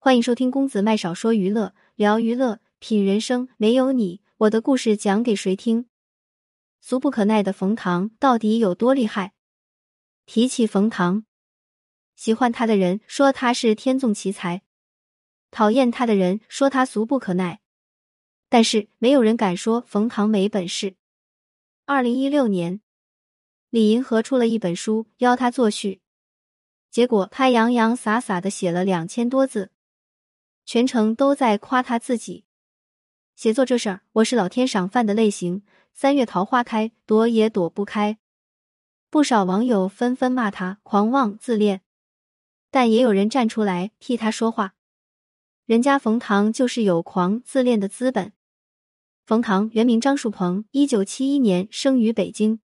欢迎收听公子麦少说娱乐，聊娱乐，品人生。没有你，我的故事讲给谁听？俗不可耐的冯唐到底有多厉害？提起冯唐，喜欢他的人说他是天纵奇才，讨厌他的人说他俗不可耐。但是没有人敢说冯唐没本事。二零一六年，李银河出了一本书，邀他作序，结果他洋洋洒洒的写了两千多字。全程都在夸他自己，写作这事儿，我是老天赏饭的类型。三月桃花开，躲也躲不开。不少网友纷纷骂他狂妄自恋，但也有人站出来替他说话。人家冯唐就是有狂自恋的资本。冯唐原名张树鹏，一九七一年生于北京。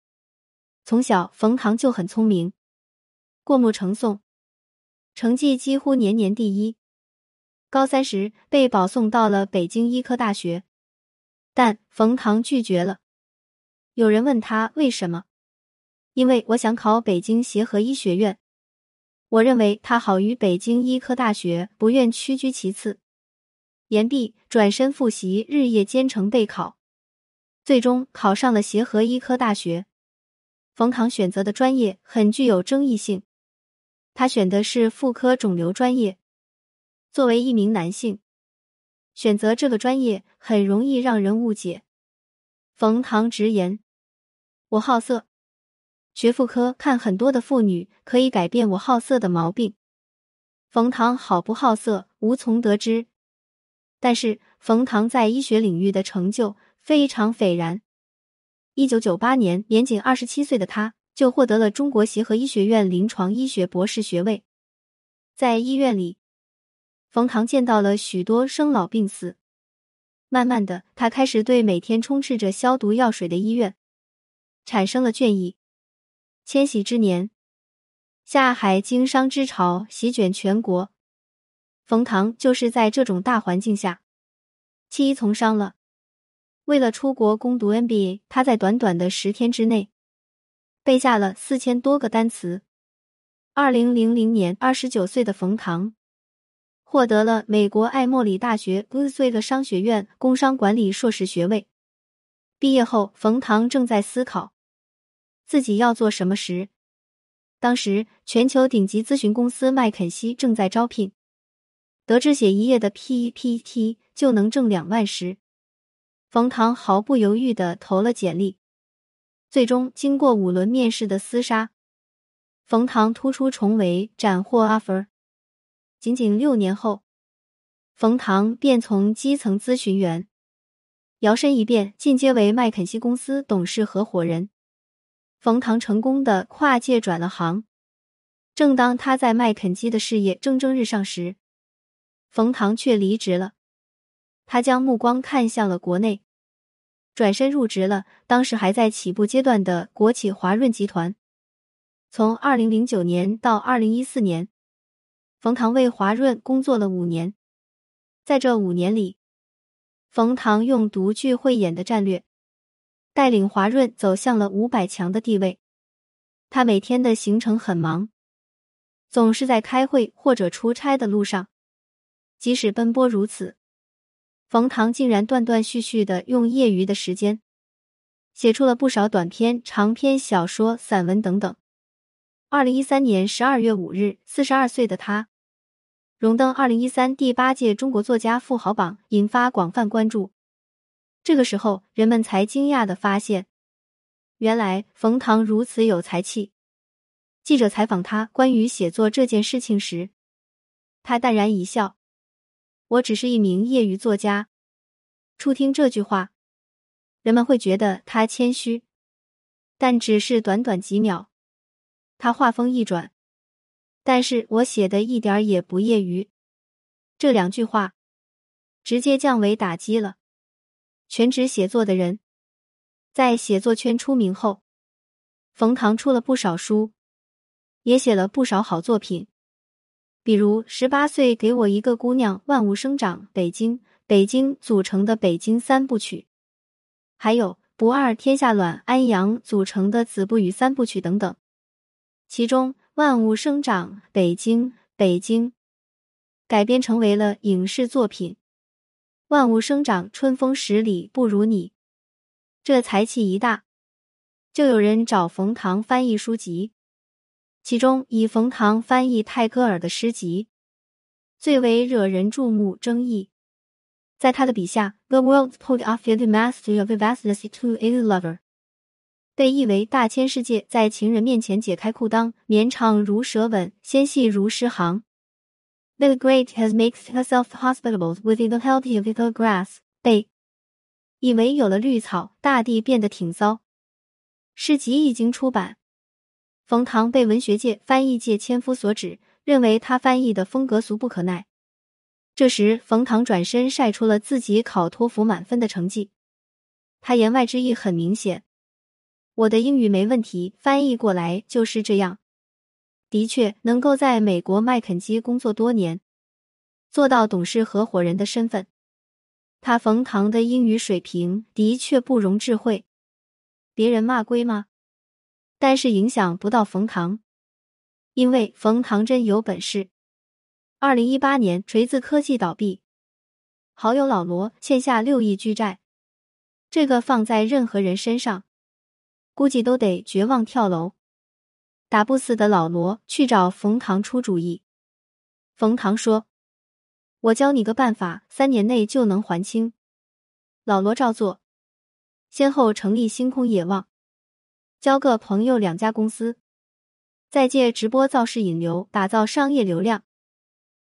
从小，冯唐就很聪明，过目成诵，成绩几乎年年第一。高三时被保送到了北京医科大学，但冯唐拒绝了。有人问他为什么？因为我想考北京协和医学院。我认为他好于北京医科大学，不愿屈居其次。言毕，转身复习，日夜兼程备考，最终考上了协和医科大学。冯唐选择的专业很具有争议性，他选的是妇科肿瘤专业。作为一名男性，选择这个专业很容易让人误解。冯唐直言：“我好色，学妇科看很多的妇女可以改变我好色的毛病。”冯唐好不好色无从得知，但是冯唐在医学领域的成就非常斐然。一九九八年，年仅二十七岁的他就获得了中国协和医学院临床医学博士学位，在医院里。冯唐见到了许多生老病死，慢慢的，他开始对每天充斥着消毒药水的医院产生了倦意。千禧之年，下海经商之潮席卷全国，冯唐就是在这种大环境下弃医从商了。为了出国攻读 MBA，他在短短的十天之内背下了四千多个单词。二零零零年，二十九岁的冯唐。获得了美国艾默里大学 b u s w i g 商学院工商管理硕士学位。毕业后，冯唐正在思考自己要做什么时，当时全球顶级咨询公司麦肯锡正在招聘。得知写一页的 PPT 就能挣两万时，冯唐毫不犹豫的投了简历。最终，经过五轮面试的厮杀，冯唐突出重围，斩获 offer。仅仅六年后，冯唐便从基层咨询员摇身一变，进阶为麦肯锡公司董事合伙人。冯唐成功的跨界转了行。正当他在麦肯锡的事业蒸蒸日上时，冯唐却离职了。他将目光看向了国内，转身入职了当时还在起步阶段的国企华润集团。从二零零九年到二零一四年。冯唐为华润工作了五年，在这五年里，冯唐用独具慧眼的战略，带领华润走向了五百强的地位。他每天的行程很忙，总是在开会或者出差的路上。即使奔波如此，冯唐竟然断断续续的用业余的时间，写出了不少短篇、长篇小说、散文等等。二零一三年十二月五日，四十二岁的他。荣登二零一三第八届中国作家富豪榜，引发广泛关注。这个时候，人们才惊讶的发现，原来冯唐如此有才气。记者采访他关于写作这件事情时，他淡然一笑：“我只是一名业余作家。”初听这句话，人们会觉得他谦虚，但只是短短几秒，他话锋一转。但是我写的一点也不业余，这两句话直接降维打击了全职写作的人。在写作圈出名后，冯唐出了不少书，也写了不少好作品，比如《十八岁给我一个姑娘》《万物生长》《北京》《北京》组成的《北京三部曲》，还有《不二天下卵》《安阳》组成的《子不语三部曲》等等，其中。万物生长，北京，北京，改编成为了影视作品。万物生长，春风十里不如你。这才气一大，就有人找冯唐翻译书籍，其中以冯唐翻译泰戈尔的诗集最为惹人注目、争议。在他的笔下，The world's poet of the mastery of vastness to a lover，被译为大千世界在情人面前解开裤裆，绵长如舌吻，纤细如诗行。The great has makes herself hospitable within the healthy little grass。被以为有了绿草，大地变得挺骚。诗集已经出版，冯唐被文学界、翻译界千夫所指，认为他翻译的风格俗不可耐。这时，冯唐转身晒出了自己考托福满分的成绩。他言外之意很明显：我的英语没问题，翻译过来就是这样。的确，能够在美国麦肯基工作多年，做到董事合伙人的身份，他冯唐的英语水平的确不容置喙。别人骂归骂，但是影响不到冯唐，因为冯唐真有本事。二零一八年，锤子科技倒闭，好友老罗欠下六亿巨债，这个放在任何人身上，估计都得绝望跳楼。打不死的老罗去找冯唐出主意。冯唐说：“我教你个办法，三年内就能还清。”老罗照做，先后成立星空野望，交个朋友两家公司，再借直播造势引流，打造商业流量。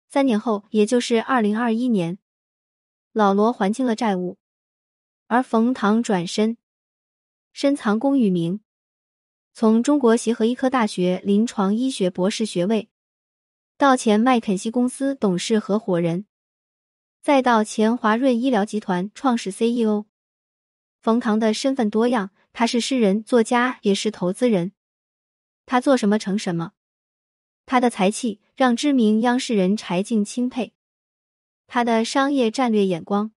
三年后，也就是二零二一年，老罗还清了债务，而冯唐转身深藏功与名。从中国协和医科大学临床医学博士学位，到前麦肯锡公司董事合伙人，再到前华润医疗集团创始 CEO，冯唐的身份多样。他是诗人、作家，也是投资人。他做什么成什么。他的才气让知名央视人柴静钦佩，他的商业战略眼光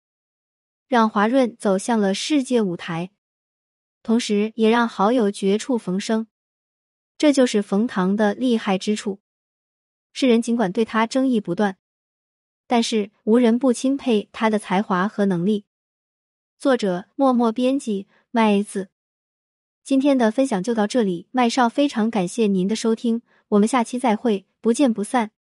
让华润走向了世界舞台。同时，也让好友绝处逢生，这就是冯唐的厉害之处。世人尽管对他争议不断，但是无人不钦佩他的才华和能力。作者：默默编辑麦子。今天的分享就到这里，麦少非常感谢您的收听，我们下期再会，不见不散。